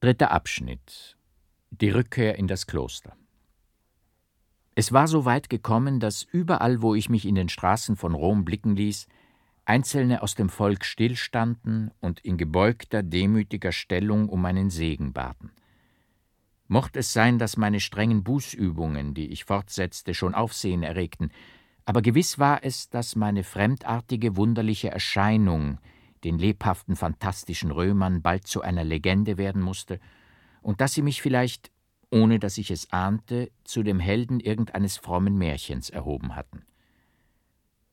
Dritter Abschnitt Die Rückkehr in das Kloster Es war so weit gekommen, dass überall, wo ich mich in den Straßen von Rom blicken ließ, Einzelne aus dem Volk stillstanden und in gebeugter, demütiger Stellung um meinen Segen baten. Mocht es sein, dass meine strengen Bußübungen, die ich fortsetzte, schon Aufsehen erregten, aber gewiss war es, dass meine fremdartige, wunderliche Erscheinung den lebhaften, fantastischen Römern bald zu einer Legende werden musste und dass sie mich vielleicht, ohne dass ich es ahnte, zu dem Helden irgendeines frommen Märchens erhoben hatten.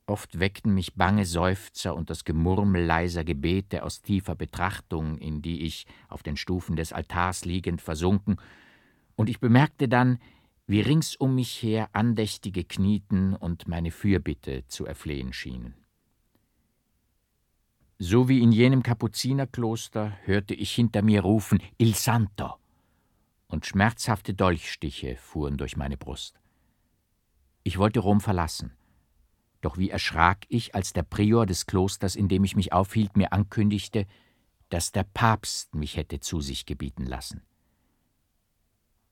Oft weckten mich bange Seufzer und das Gemurmel leiser Gebete aus tiefer Betrachtung, in die ich, auf den Stufen des Altars liegend, versunken, und ich bemerkte dann, wie rings um mich her Andächtige knieten und meine Fürbitte zu erflehen schienen. So wie in jenem Kapuzinerkloster hörte ich hinter mir rufen Il Santo, und schmerzhafte Dolchstiche fuhren durch meine Brust. Ich wollte Rom verlassen, doch wie erschrak ich, als der Prior des Klosters, in dem ich mich aufhielt, mir ankündigte, dass der Papst mich hätte zu sich gebieten lassen.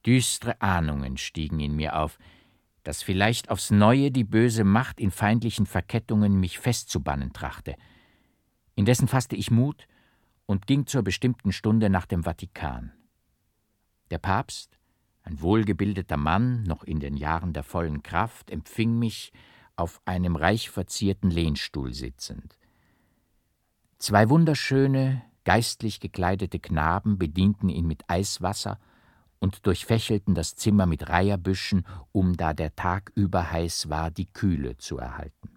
Düstre Ahnungen stiegen in mir auf, dass vielleicht aufs neue die böse Macht in feindlichen Verkettungen mich festzubannen trachte. Indessen fasste ich Mut und ging zur bestimmten Stunde nach dem Vatikan. Der Papst, ein wohlgebildeter Mann, noch in den Jahren der vollen Kraft, empfing mich auf einem reich verzierten Lehnstuhl sitzend. Zwei wunderschöne, geistlich gekleidete Knaben bedienten ihn mit Eiswasser und durchfächelten das Zimmer mit Reiherbüschen, um, da der Tag überheiß war, die Kühle zu erhalten.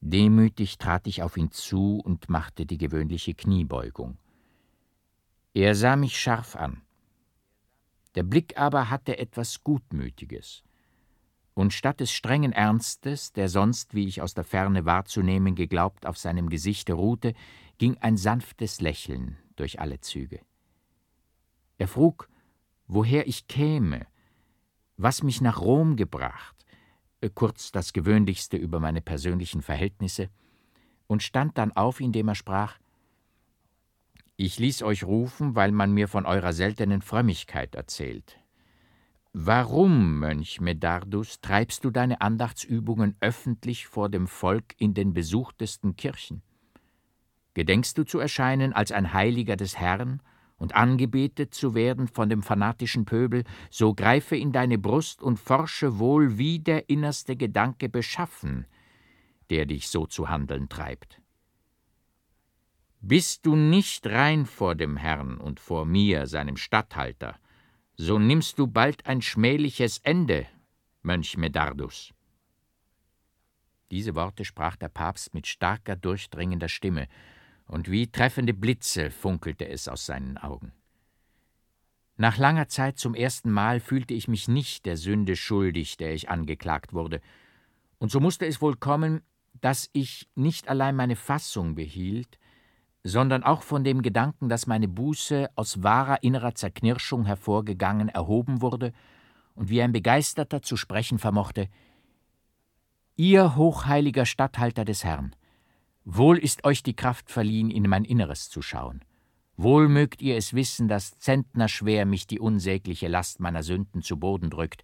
Demütig trat ich auf ihn zu und machte die gewöhnliche Kniebeugung. Er sah mich scharf an. Der Blick aber hatte etwas Gutmütiges. Und statt des strengen Ernstes, der sonst, wie ich aus der Ferne wahrzunehmen geglaubt, auf seinem Gesichte ruhte, ging ein sanftes Lächeln durch alle Züge. Er frug, woher ich käme, was mich nach Rom gebracht, kurz das Gewöhnlichste über meine persönlichen Verhältnisse, und stand dann auf, indem er sprach Ich ließ euch rufen, weil man mir von eurer seltenen Frömmigkeit erzählt. Warum, Mönch Medardus, treibst du deine Andachtsübungen öffentlich vor dem Volk in den besuchtesten Kirchen? Gedenkst du zu erscheinen als ein Heiliger des Herrn und angebetet zu werden von dem fanatischen Pöbel, so greife in deine Brust und forsche wohl, wie der innerste Gedanke beschaffen, der dich so zu handeln treibt. Bist du nicht rein vor dem Herrn und vor mir, seinem Statthalter, so nimmst du bald ein schmähliches Ende, Mönch Medardus. Diese Worte sprach der Papst mit starker, durchdringender Stimme, und wie treffende Blitze funkelte es aus seinen Augen. Nach langer Zeit zum ersten Mal fühlte ich mich nicht der Sünde schuldig, der ich angeklagt wurde, und so musste es wohl kommen, dass ich nicht allein meine Fassung behielt, sondern auch von dem Gedanken, dass meine Buße aus wahrer innerer Zerknirschung hervorgegangen, erhoben wurde und wie ein Begeisterter zu sprechen vermochte Ihr hochheiliger Statthalter des Herrn, Wohl ist euch die Kraft verliehen, in mein Inneres zu schauen. Wohl mögt ihr es wissen, dass zentnerschwer mich die unsägliche Last meiner Sünden zu Boden drückt,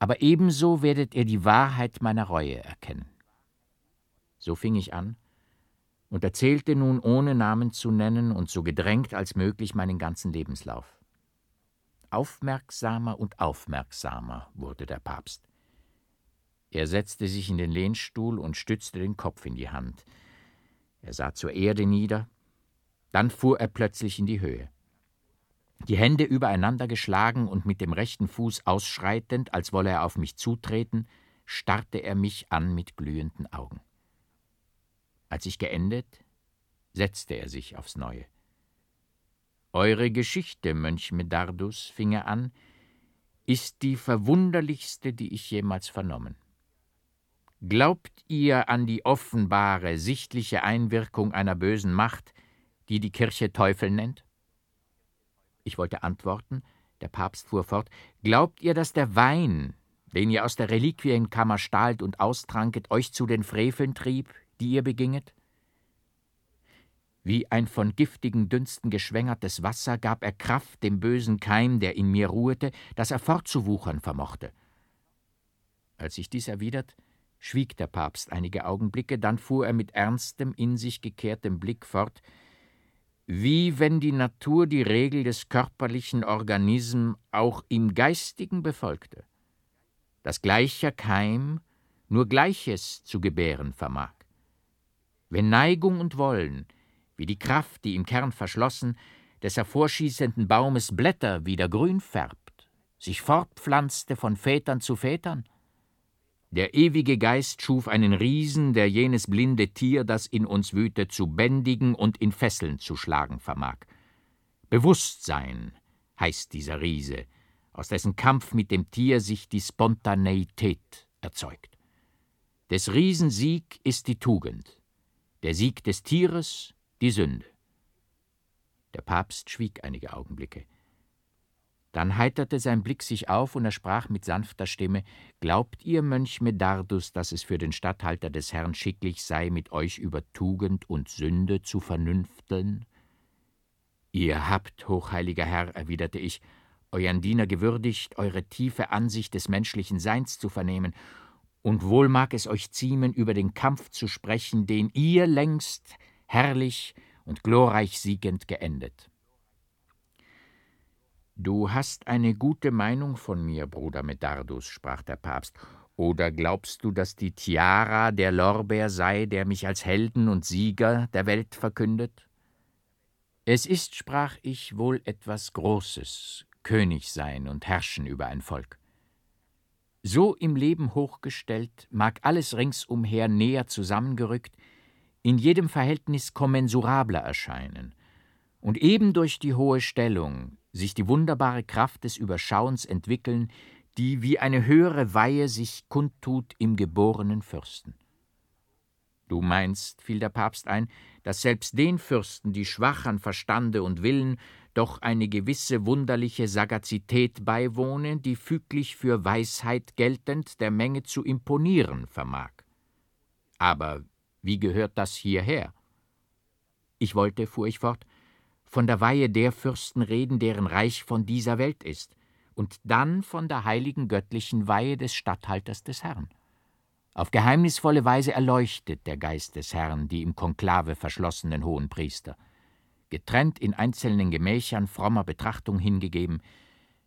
aber ebenso werdet ihr die Wahrheit meiner Reue erkennen. So fing ich an und erzählte nun ohne Namen zu nennen und so gedrängt als möglich meinen ganzen Lebenslauf. Aufmerksamer und aufmerksamer wurde der Papst. Er setzte sich in den Lehnstuhl und stützte den Kopf in die Hand. Er sah zur Erde nieder, dann fuhr er plötzlich in die Höhe. Die Hände übereinander geschlagen und mit dem rechten Fuß ausschreitend, als wolle er auf mich zutreten, starrte er mich an mit glühenden Augen. Als ich geendet, setzte er sich aufs Neue. Eure Geschichte, Mönch Medardus, fing er an, ist die verwunderlichste, die ich jemals vernommen. Glaubt ihr an die offenbare, sichtliche Einwirkung einer bösen Macht, die die Kirche Teufel nennt? Ich wollte antworten, der Papst fuhr fort, Glaubt ihr, dass der Wein, den ihr aus der Reliquienkammer stahlt und austranket, euch zu den Freveln trieb, die ihr beginget? Wie ein von giftigen Dünsten geschwängertes Wasser gab er Kraft dem bösen Keim, der in mir ruhete, dass er fortzuwuchern vermochte. Als ich dies erwidert, schwieg der Papst einige Augenblicke, dann fuhr er mit ernstem, in sich gekehrtem Blick fort, wie wenn die Natur die Regel des körperlichen Organisms auch im Geistigen befolgte, dass gleicher Keim nur Gleiches zu gebären vermag. Wenn Neigung und Wollen, wie die Kraft, die im Kern verschlossen, des hervorschießenden Baumes Blätter wieder grün färbt, sich fortpflanzte von Vätern zu Vätern, der ewige Geist schuf einen Riesen, der jenes blinde Tier, das in uns wüte, zu bändigen und in Fesseln zu schlagen vermag. Bewusstsein heißt dieser Riese, aus dessen Kampf mit dem Tier sich die Spontaneität erzeugt. Des Riesen Sieg ist die Tugend, der Sieg des Tieres die Sünde. Der Papst schwieg einige Augenblicke. Dann heiterte sein Blick sich auf und er sprach mit sanfter Stimme: Glaubt ihr, Mönch Medardus, dass es für den Statthalter des Herrn schicklich sei, mit euch über Tugend und Sünde zu vernünfteln? Ihr habt, hochheiliger Herr, erwiderte ich, euren Diener gewürdigt, eure tiefe Ansicht des menschlichen Seins zu vernehmen, und wohl mag es euch ziemen, über den Kampf zu sprechen, den ihr längst herrlich und glorreich siegend geendet. Du hast eine gute Meinung von mir, Bruder Medardus, sprach der Papst, oder glaubst du, dass die Tiara der Lorbeer sei, der mich als Helden und Sieger der Welt verkündet? Es ist, sprach ich, wohl etwas Großes, König sein und herrschen über ein Volk. So im Leben hochgestellt, mag alles ringsumher näher zusammengerückt, in jedem Verhältnis kommensurabler erscheinen, und eben durch die hohe Stellung, sich die wunderbare Kraft des Überschauens entwickeln, die wie eine höhere Weihe sich kundtut im geborenen Fürsten. Du meinst, fiel der Papst ein, dass selbst den Fürsten, die schwach an Verstande und Willen, doch eine gewisse wunderliche Sagazität beiwohne, die füglich für Weisheit geltend der Menge zu imponieren vermag. Aber wie gehört das hierher? Ich wollte, fuhr ich fort, von der Weihe der Fürsten reden, deren Reich von dieser Welt ist, und dann von der heiligen göttlichen Weihe des Statthalters des Herrn. Auf geheimnisvolle Weise erleuchtet der Geist des Herrn die im Konklave verschlossenen hohen Priester. Getrennt in einzelnen Gemächern frommer Betrachtung hingegeben,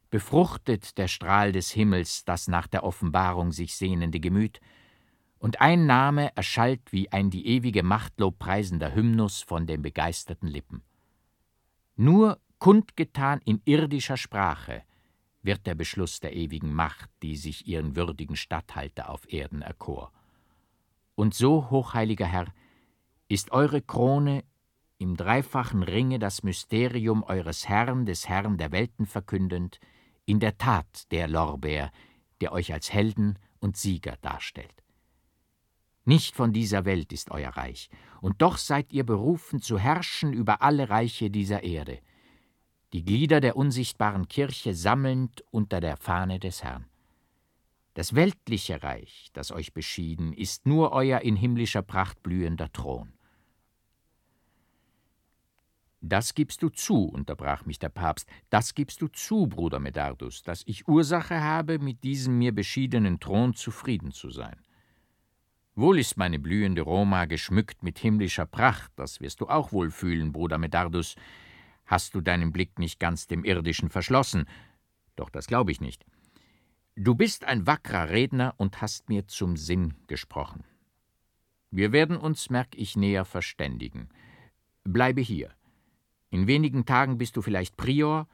befruchtet der Strahl des Himmels das nach der Offenbarung sich sehnende Gemüt, und ein Name erschallt wie ein die ewige Macht lobpreisender Hymnus von den begeisterten Lippen. Nur kundgetan in irdischer Sprache wird der Beschluss der ewigen Macht, die sich ihren würdigen Statthalter auf Erden erkor. Und so, hochheiliger Herr, ist eure Krone im dreifachen Ringe das Mysterium eures Herrn, des Herrn der Welten verkündend, in der Tat der Lorbeer, der euch als Helden und Sieger darstellt. Nicht von dieser Welt ist euer Reich, und doch seid ihr berufen zu herrschen über alle Reiche dieser Erde, die Glieder der unsichtbaren Kirche sammelnd unter der Fahne des Herrn. Das weltliche Reich, das euch beschieden, ist nur euer in himmlischer Pracht blühender Thron. Das gibst du zu, unterbrach mich der Papst, das gibst du zu, Bruder Medardus, dass ich Ursache habe, mit diesem mir beschiedenen Thron zufrieden zu sein. Wohl ist meine blühende Roma geschmückt mit himmlischer Pracht, das wirst du auch wohl fühlen, Bruder Medardus. Hast du deinen Blick nicht ganz dem Irdischen verschlossen? Doch das glaube ich nicht. Du bist ein wackerer Redner und hast mir zum Sinn gesprochen. Wir werden uns, merk ich, näher verständigen. Bleibe hier. In wenigen Tagen bist du vielleicht Prior,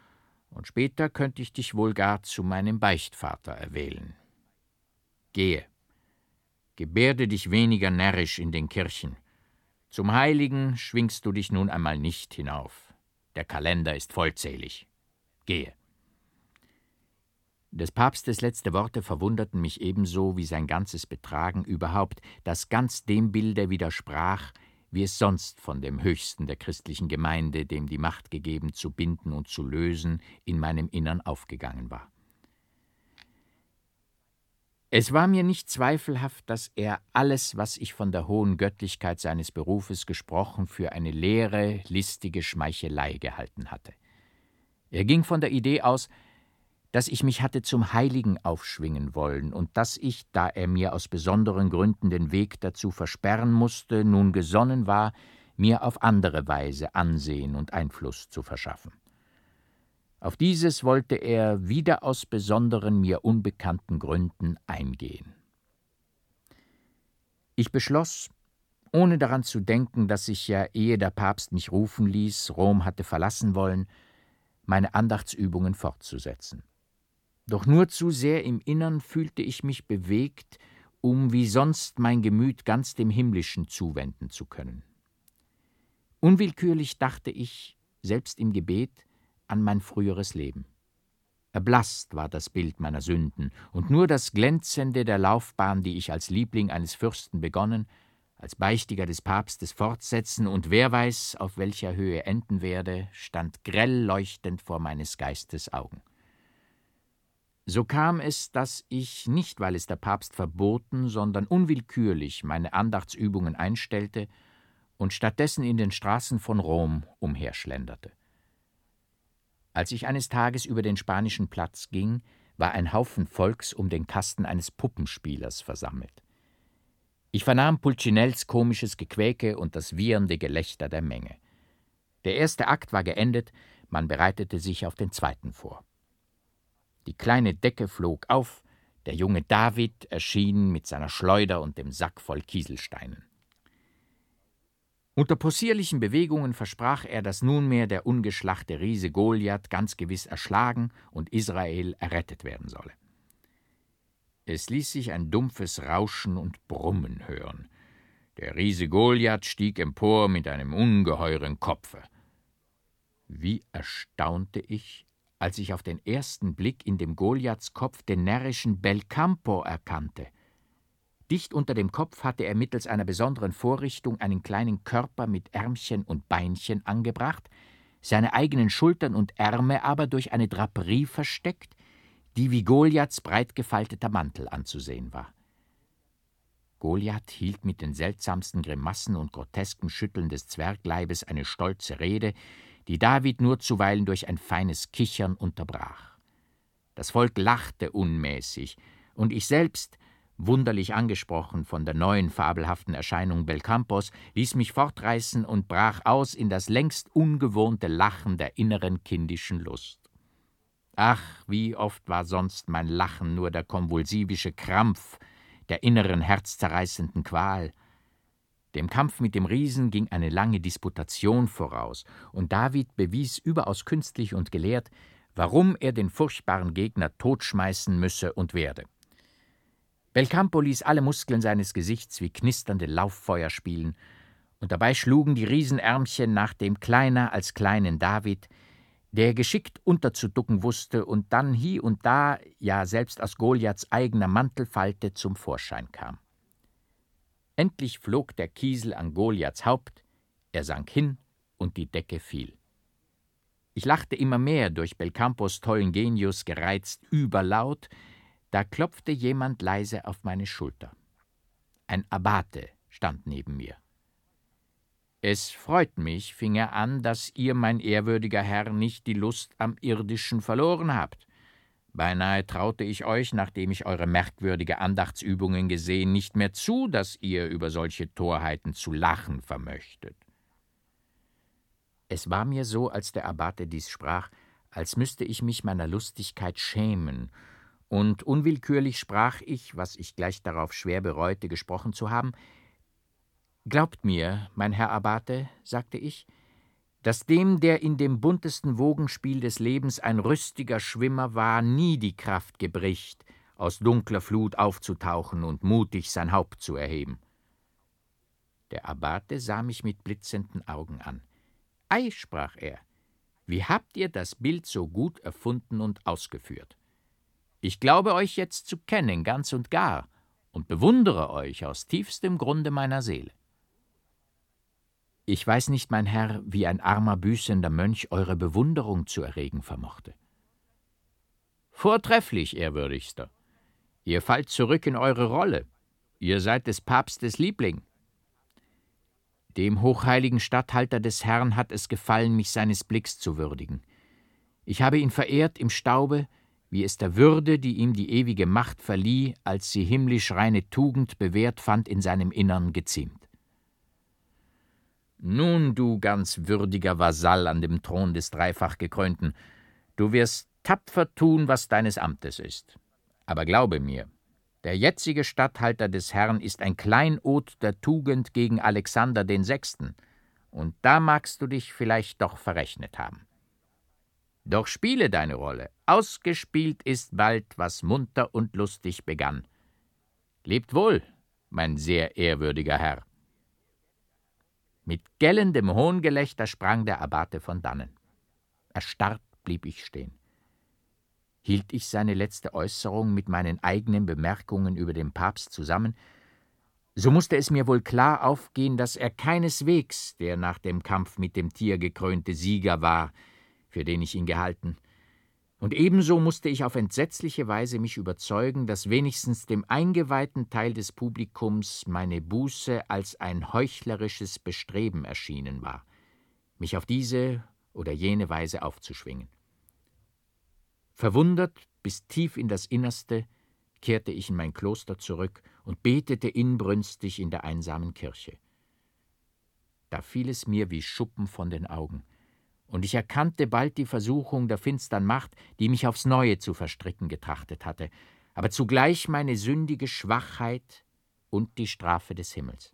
und später könnte ich dich wohl gar zu meinem Beichtvater erwählen. Gehe. Gebärde dich weniger närrisch in den Kirchen. Zum Heiligen schwingst du dich nun einmal nicht hinauf. Der Kalender ist vollzählig. Gehe. Des Papstes letzte Worte verwunderten mich ebenso wie sein ganzes Betragen überhaupt, das ganz dem Bilde widersprach, wie es sonst von dem Höchsten der christlichen Gemeinde, dem die Macht gegeben, zu binden und zu lösen, in meinem Innern aufgegangen war. Es war mir nicht zweifelhaft, dass er alles, was ich von der hohen Göttlichkeit seines Berufes gesprochen, für eine leere, listige Schmeichelei gehalten hatte. Er ging von der Idee aus, dass ich mich hatte zum Heiligen aufschwingen wollen und dass ich, da er mir aus besonderen Gründen den Weg dazu versperren musste, nun gesonnen war, mir auf andere Weise Ansehen und Einfluss zu verschaffen. Auf dieses wollte er wieder aus besonderen mir unbekannten Gründen eingehen. Ich beschloss, ohne daran zu denken, dass ich ja, ehe der Papst mich rufen ließ, Rom hatte verlassen wollen, meine Andachtsübungen fortzusetzen. Doch nur zu sehr im Innern fühlte ich mich bewegt, um wie sonst mein Gemüt ganz dem Himmlischen zuwenden zu können. Unwillkürlich dachte ich, selbst im Gebet, an mein früheres Leben. Erblasst war das Bild meiner Sünden, und nur das Glänzende der Laufbahn, die ich als Liebling eines Fürsten begonnen, als Beichtiger des Papstes fortsetzen und wer weiß, auf welcher Höhe enden werde, stand grell leuchtend vor meines Geistes Augen. So kam es, dass ich, nicht weil es der Papst verboten, sondern unwillkürlich meine Andachtsübungen einstellte und stattdessen in den Straßen von Rom umherschlenderte. Als ich eines Tages über den spanischen Platz ging, war ein Haufen Volks um den Kasten eines Puppenspielers versammelt. Ich vernahm Pulcinells komisches Gequäke und das wiehernde Gelächter der Menge. Der erste Akt war geendet, man bereitete sich auf den zweiten vor. Die kleine Decke flog auf, der junge David erschien mit seiner Schleuder und dem Sack voll Kieselsteinen. Unter possierlichen Bewegungen versprach er, dass nunmehr der ungeschlachte Riese Goliath ganz gewiss erschlagen und Israel errettet werden solle. Es ließ sich ein dumpfes Rauschen und Brummen hören. Der Riese Goliath stieg empor mit einem ungeheuren Kopfe. Wie erstaunte ich, als ich auf den ersten Blick in dem Goliaths Kopf den närrischen Belcampo erkannte. Dicht unter dem Kopf hatte er mittels einer besonderen Vorrichtung einen kleinen Körper mit Ärmchen und Beinchen angebracht, seine eigenen Schultern und Ärme aber durch eine Draperie versteckt, die wie Goliaths breit gefalteter Mantel anzusehen war. Goliath hielt mit den seltsamsten Grimassen und groteskem Schütteln des Zwergleibes eine stolze Rede, die David nur zuweilen durch ein feines Kichern unterbrach. Das Volk lachte unmäßig, und ich selbst, wunderlich angesprochen von der neuen fabelhaften Erscheinung Belcampos, ließ mich fortreißen und brach aus in das längst ungewohnte Lachen der inneren kindischen Lust. Ach, wie oft war sonst mein Lachen nur der konvulsivische Krampf der inneren herzzerreißenden Qual. Dem Kampf mit dem Riesen ging eine lange Disputation voraus, und David bewies überaus künstlich und gelehrt, warum er den furchtbaren Gegner totschmeißen müsse und werde. Belcampo ließ alle Muskeln seines Gesichts wie knisternde Lauffeuer spielen, und dabei schlugen die Riesenärmchen nach dem kleiner als kleinen David, der geschickt unterzuducken wusste und dann hie und da, ja selbst aus Goliaths eigener Mantelfalte zum Vorschein kam. Endlich flog der Kiesel an Goliaths Haupt, er sank hin und die Decke fiel. Ich lachte immer mehr durch Belcampos tollen Genius gereizt überlaut, da klopfte jemand leise auf meine Schulter. Ein Abbate stand neben mir. Es freut mich, fing er an, dass ihr, mein ehrwürdiger Herr, nicht die Lust am Irdischen verloren habt. Beinahe traute ich euch, nachdem ich eure merkwürdige Andachtsübungen gesehen, nicht mehr zu, dass ihr über solche Torheiten zu lachen vermöchtet. Es war mir so, als der Abbate dies sprach, als müsste ich mich meiner Lustigkeit schämen und unwillkürlich sprach ich, was ich gleich darauf schwer bereute, gesprochen zu haben. Glaubt mir, mein Herr Abbate, sagte ich, dass dem, der in dem buntesten Wogenspiel des Lebens ein rüstiger Schwimmer war, nie die Kraft gebricht, aus dunkler Flut aufzutauchen und mutig sein Haupt zu erheben. Der Abbate sah mich mit blitzenden Augen an. Ei, sprach er, wie habt ihr das Bild so gut erfunden und ausgeführt? Ich glaube euch jetzt zu kennen, ganz und gar, und bewundere euch aus tiefstem Grunde meiner Seele. Ich weiß nicht, mein Herr, wie ein armer büßender Mönch eure Bewunderung zu erregen vermochte. Vortrefflich, ehrwürdigster. Ihr fallt zurück in eure Rolle. Ihr seid des Papstes Liebling. Dem hochheiligen Statthalter des Herrn hat es gefallen, mich seines Blicks zu würdigen. Ich habe ihn verehrt im Staube, wie es der Würde, die ihm die ewige Macht verlieh, als sie himmlisch reine Tugend bewährt fand, in seinem Innern geziemt. Nun, du ganz würdiger Vasall an dem Thron des dreifach gekrönten, du wirst tapfer tun, was deines Amtes ist. Aber glaube mir, der jetzige Statthalter des Herrn ist ein Kleinod der Tugend gegen Alexander den Sechsten, und da magst du dich vielleicht doch verrechnet haben. Doch spiele deine Rolle. Ausgespielt ist bald, was munter und lustig begann. Lebt wohl, mein sehr ehrwürdiger Herr. Mit gellendem Hohngelächter sprang der Abbate von dannen. Erstarrt blieb ich stehen. Hielt ich seine letzte Äußerung mit meinen eigenen Bemerkungen über den Papst zusammen, so musste es mir wohl klar aufgehen, dass er keineswegs der nach dem Kampf mit dem Tier gekrönte Sieger war, für den ich ihn gehalten. Und ebenso musste ich auf entsetzliche Weise mich überzeugen, dass wenigstens dem eingeweihten Teil des Publikums meine Buße als ein heuchlerisches Bestreben erschienen war, mich auf diese oder jene Weise aufzuschwingen. Verwundert bis tief in das Innerste kehrte ich in mein Kloster zurück und betete inbrünstig in der einsamen Kirche. Da fiel es mir wie Schuppen von den Augen und ich erkannte bald die Versuchung der finstern Macht, die mich aufs Neue zu verstricken getrachtet hatte, aber zugleich meine sündige Schwachheit und die Strafe des Himmels.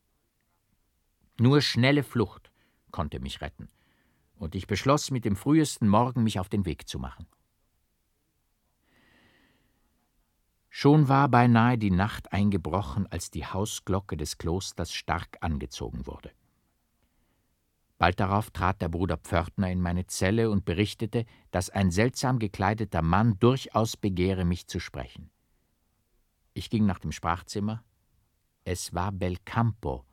Nur schnelle Flucht konnte mich retten, und ich beschloss, mit dem frühesten Morgen mich auf den Weg zu machen. Schon war beinahe die Nacht eingebrochen, als die Hausglocke des Klosters stark angezogen wurde. Bald darauf trat der Bruder Pförtner in meine Zelle und berichtete, dass ein seltsam gekleideter Mann durchaus begehre, mich zu sprechen. Ich ging nach dem Sprachzimmer. Es war Belcampo,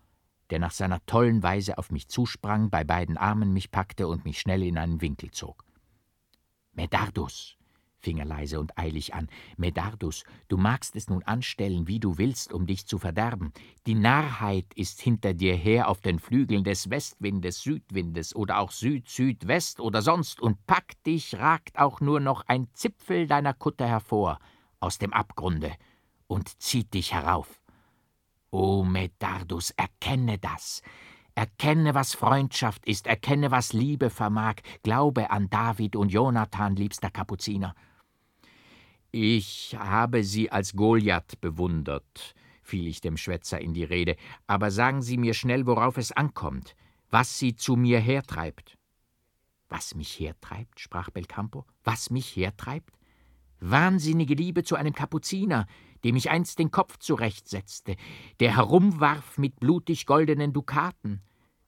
der nach seiner tollen Weise auf mich zusprang, bei beiden Armen mich packte und mich schnell in einen Winkel zog. Medardus, fing er leise und eilig an. Medardus, du magst es nun anstellen, wie du willst, um dich zu verderben. Die Narrheit ist hinter dir her auf den Flügeln des Westwindes, Südwindes oder auch Süd-Südwest oder sonst, und packt dich, ragt auch nur noch ein Zipfel deiner Kutte hervor aus dem Abgrunde und zieht dich herauf. O Medardus, erkenne das. Erkenne, was Freundschaft ist, erkenne, was Liebe vermag, glaube an David und Jonathan, liebster Kapuziner. Ich habe Sie als Goliath bewundert, fiel ich dem Schwätzer in die Rede, aber sagen Sie mir schnell, worauf es ankommt, was Sie zu mir hertreibt. Was mich hertreibt? sprach Belcampo. Was mich hertreibt? Wahnsinnige Liebe zu einem Kapuziner, dem ich einst den Kopf zurechtsetzte, der herumwarf mit blutig goldenen Dukaten,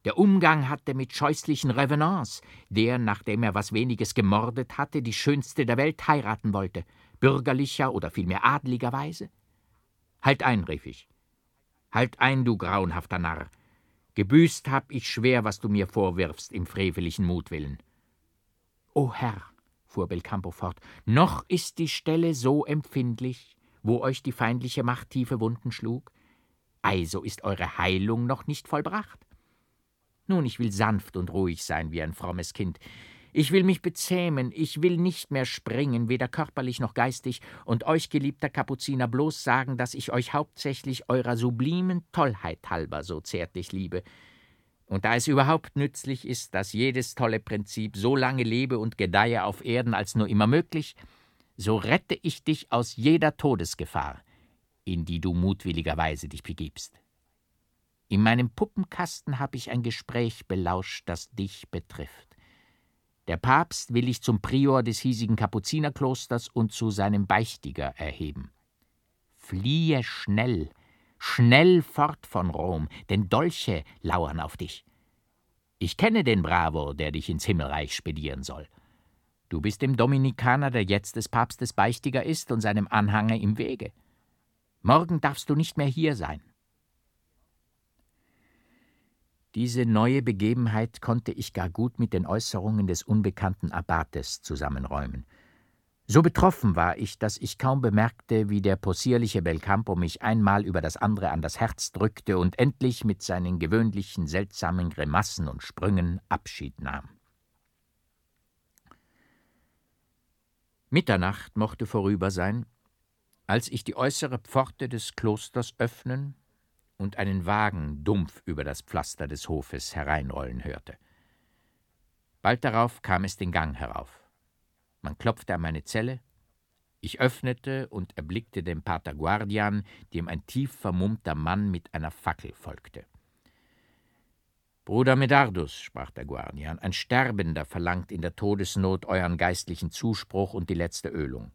der Umgang hatte mit scheußlichen Revenants, der, nachdem er was weniges gemordet hatte, die schönste der Welt heiraten wollte bürgerlicher oder vielmehr adliger Weise? Halt ein, rief ich. Halt ein, du grauenhafter Narr. Gebüßt hab ich schwer, was du mir vorwirfst im freveligen Mutwillen. O Herr, fuhr Belcampo fort, noch ist die Stelle so empfindlich, wo euch die feindliche Macht tiefe Wunden schlug? Also ist eure Heilung noch nicht vollbracht. Nun, ich will sanft und ruhig sein wie ein frommes Kind. Ich will mich bezähmen, ich will nicht mehr springen, weder körperlich noch geistig, und euch, geliebter Kapuziner, bloß sagen, dass ich euch hauptsächlich eurer sublimen Tollheit halber so zärtlich liebe. Und da es überhaupt nützlich ist, dass jedes tolle Prinzip so lange lebe und gedeihe auf Erden als nur immer möglich, so rette ich dich aus jeder Todesgefahr, in die du mutwilligerweise dich begibst. In meinem Puppenkasten habe ich ein Gespräch belauscht, das dich betrifft. Der Papst will ich zum Prior des hiesigen Kapuzinerklosters und zu seinem Beichtiger erheben. Fliehe schnell, schnell fort von Rom, denn Dolche lauern auf dich. Ich kenne den Bravo, der dich ins Himmelreich spedieren soll. Du bist dem Dominikaner, der jetzt des Papstes Beichtiger ist, und seinem Anhänger im Wege. Morgen darfst du nicht mehr hier sein. Diese neue Begebenheit konnte ich gar gut mit den Äußerungen des unbekannten Abbates zusammenräumen. So betroffen war ich, dass ich kaum bemerkte, wie der possierliche Belcampo mich einmal über das andere an das Herz drückte und endlich mit seinen gewöhnlichen seltsamen Grimassen und Sprüngen Abschied nahm. Mitternacht mochte vorüber sein, als ich die äußere Pforte des Klosters öffnen und einen Wagen dumpf über das Pflaster des Hofes hereinrollen hörte. Bald darauf kam es den Gang herauf. Man klopfte an meine Zelle. Ich öffnete und erblickte den Pater Guardian, dem ein tief vermummter Mann mit einer Fackel folgte. Bruder Medardus, sprach der Guardian, ein Sterbender verlangt in der Todesnot euren geistlichen Zuspruch und die letzte Ölung.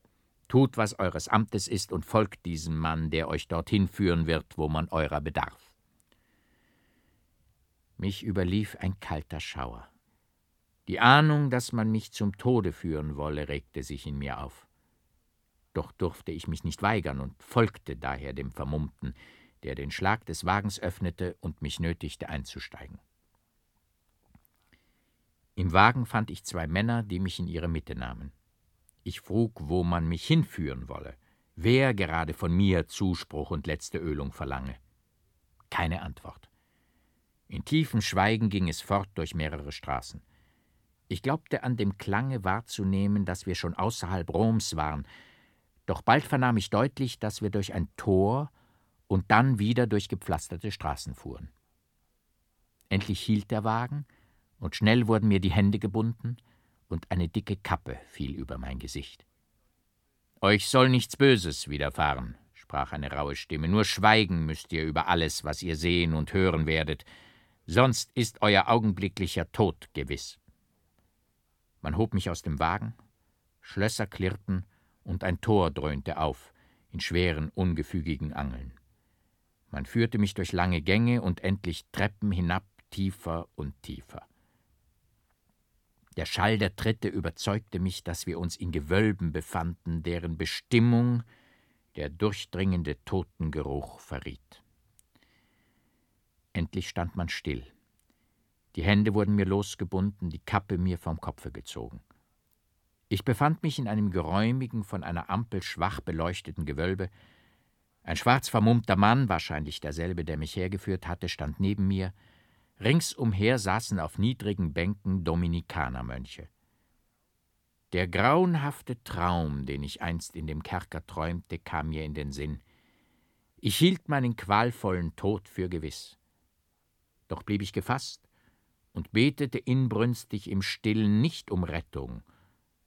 Tut, was eures Amtes ist, und folgt diesem Mann, der euch dorthin führen wird, wo man eurer bedarf. Mich überlief ein kalter Schauer. Die Ahnung, dass man mich zum Tode führen wolle, regte sich in mir auf. Doch durfte ich mich nicht weigern und folgte daher dem Vermummten, der den Schlag des Wagens öffnete und mich nötigte einzusteigen. Im Wagen fand ich zwei Männer, die mich in ihre Mitte nahmen. Ich frug, wo man mich hinführen wolle, wer gerade von mir Zuspruch und letzte Ölung verlange. Keine Antwort. In tiefem Schweigen ging es fort durch mehrere Straßen. Ich glaubte an dem Klange wahrzunehmen, dass wir schon außerhalb Roms waren, doch bald vernahm ich deutlich, dass wir durch ein Tor und dann wieder durch gepflasterte Straßen fuhren. Endlich hielt der Wagen, und schnell wurden mir die Hände gebunden, und eine dicke Kappe fiel über mein Gesicht. Euch soll nichts Böses widerfahren, sprach eine raue Stimme, nur schweigen müsst ihr über alles, was ihr sehen und hören werdet, sonst ist euer augenblicklicher Tod gewiss. Man hob mich aus dem Wagen, Schlösser klirrten und ein Tor dröhnte auf in schweren, ungefügigen Angeln. Man führte mich durch lange Gänge und endlich Treppen hinab, tiefer und tiefer. Der Schall der Tritte überzeugte mich, dass wir uns in Gewölben befanden, deren Bestimmung der durchdringende Totengeruch verriet. Endlich stand man still. Die Hände wurden mir losgebunden, die Kappe mir vom Kopfe gezogen. Ich befand mich in einem geräumigen, von einer Ampel schwach beleuchteten Gewölbe. Ein schwarz vermummter Mann, wahrscheinlich derselbe, der mich hergeführt hatte, stand neben mir, Ringsumher saßen auf niedrigen Bänken Dominikanermönche. Der grauenhafte Traum, den ich einst in dem Kerker träumte, kam mir in den Sinn. Ich hielt meinen qualvollen Tod für gewiss. Doch blieb ich gefasst und betete inbrünstig im Stillen nicht um Rettung,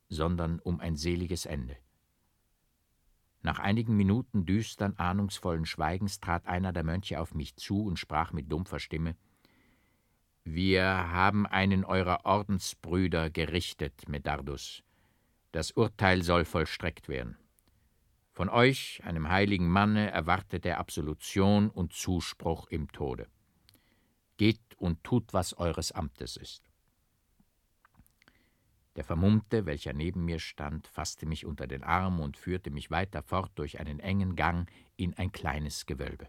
sondern um ein seliges Ende. Nach einigen Minuten düstern, ahnungsvollen Schweigens trat einer der Mönche auf mich zu und sprach mit dumpfer Stimme wir haben einen eurer Ordensbrüder gerichtet, Medardus. Das Urteil soll vollstreckt werden. Von euch, einem heiligen Manne, erwartet er Absolution und Zuspruch im Tode. Geht und tut, was eures Amtes ist. Der Vermummte, welcher neben mir stand, fasste mich unter den Arm und führte mich weiter fort durch einen engen Gang in ein kleines Gewölbe.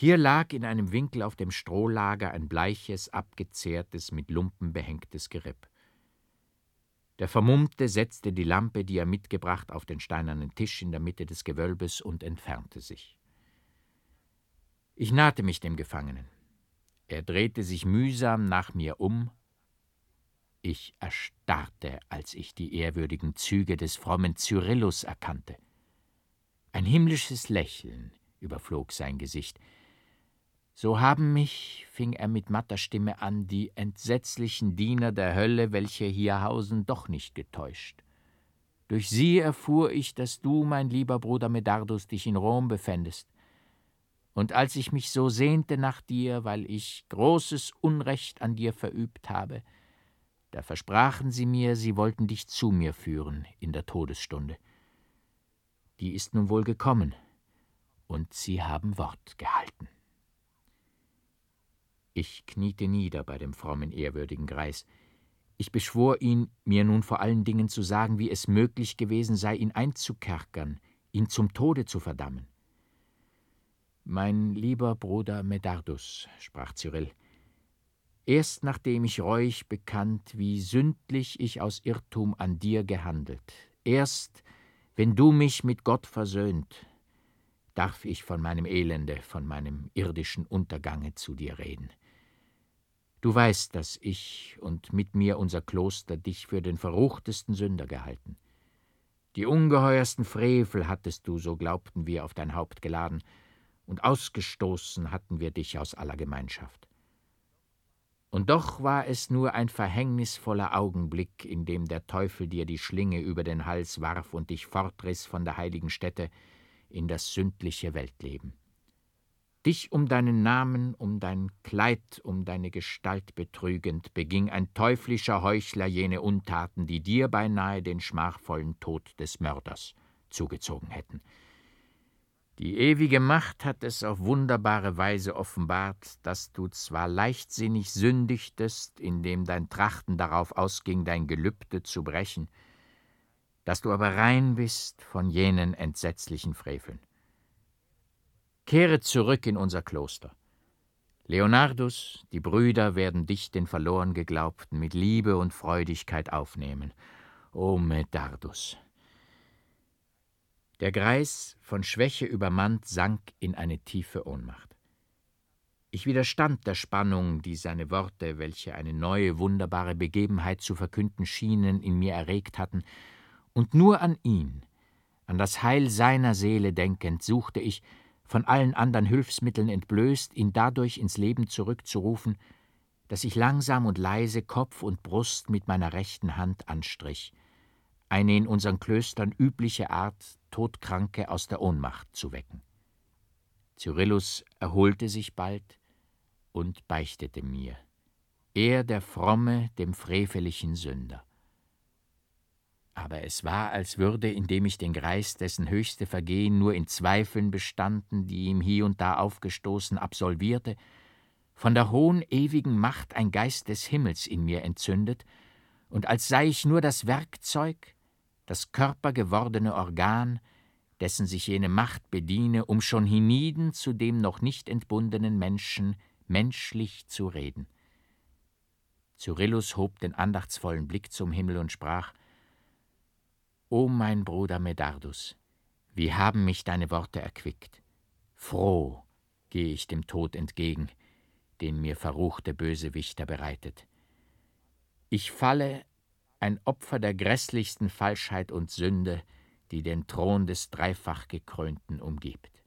Hier lag in einem Winkel auf dem Strohlager ein bleiches, abgezehrtes, mit Lumpen behängtes Geripp. Der Vermummte setzte die Lampe, die er mitgebracht, auf den steinernen Tisch in der Mitte des Gewölbes und entfernte sich. Ich nahte mich dem Gefangenen. Er drehte sich mühsam nach mir um. Ich erstarrte, als ich die ehrwürdigen Züge des frommen Cyrillus erkannte. Ein himmlisches Lächeln überflog sein Gesicht, so haben mich, fing er mit matter Stimme an, die entsetzlichen Diener der Hölle, welche hier hausen, doch nicht getäuscht. Durch sie erfuhr ich, dass du, mein lieber Bruder Medardus, dich in Rom befändest. Und als ich mich so sehnte nach dir, weil ich großes Unrecht an dir verübt habe, da versprachen sie mir, sie wollten dich zu mir führen in der Todesstunde. Die ist nun wohl gekommen, und sie haben Wort gehalten. Ich kniete nieder bei dem frommen, ehrwürdigen Greis. Ich beschwor ihn, mir nun vor allen Dingen zu sagen, wie es möglich gewesen sei, ihn einzukerkern, ihn zum Tode zu verdammen. Mein lieber Bruder Medardus, sprach Cyril, erst nachdem ich reuig bekannt, wie sündlich ich aus Irrtum an dir gehandelt, erst wenn du mich mit Gott versöhnt, darf ich von meinem Elende, von meinem irdischen Untergange zu dir reden. Du weißt, dass ich und mit mir unser Kloster dich für den verruchtesten Sünder gehalten. Die ungeheuersten Frevel hattest du, so glaubten wir, auf dein Haupt geladen, und ausgestoßen hatten wir dich aus aller Gemeinschaft. Und doch war es nur ein verhängnisvoller Augenblick, in dem der Teufel dir die Schlinge über den Hals warf und dich fortriss von der heiligen Stätte in das sündliche Weltleben. Dich um deinen Namen, um dein Kleid, um deine Gestalt betrügend, beging ein teuflischer Heuchler jene Untaten, die dir beinahe den schmachvollen Tod des Mörders zugezogen hätten. Die ewige Macht hat es auf wunderbare Weise offenbart, dass du zwar leichtsinnig sündigtest, indem dein Trachten darauf ausging, dein Gelübde zu brechen, dass du aber rein bist von jenen entsetzlichen Freveln. Kehre zurück in unser Kloster. Leonardus, die Brüder werden dich, den verloren Geglaubten, mit Liebe und Freudigkeit aufnehmen. O Medardus! Der Greis, von Schwäche übermannt, sank in eine tiefe Ohnmacht. Ich widerstand der Spannung, die seine Worte, welche eine neue, wunderbare Begebenheit zu verkünden schienen, in mir erregt hatten, und nur an ihn, an das Heil seiner Seele denkend, suchte ich, von allen anderen Hilfsmitteln entblößt, ihn dadurch ins Leben zurückzurufen, dass ich langsam und leise Kopf und Brust mit meiner rechten Hand anstrich, eine in unseren Klöstern übliche Art, Todkranke aus der Ohnmacht zu wecken. Cyrillus erholte sich bald und beichtete mir, er der fromme, dem freveligen Sünder. Aber es war, als würde, indem ich den Greis, dessen höchste Vergehen nur in Zweifeln bestanden, die ihm hie und da aufgestoßen, absolvierte, von der hohen ewigen Macht ein Geist des Himmels in mir entzündet, und als sei ich nur das Werkzeug, das körpergewordene Organ, dessen sich jene Macht bediene, um schon hienieden zu dem noch nicht entbundenen Menschen menschlich zu reden. Cyrillus hob den andachtsvollen Blick zum Himmel und sprach O mein Bruder Medardus, wie haben mich deine Worte erquickt. Froh gehe ich dem Tod entgegen, den mir verruchte Bösewichter bereitet. Ich falle ein Opfer der grässlichsten Falschheit und Sünde, die den Thron des dreifach gekrönten umgibt.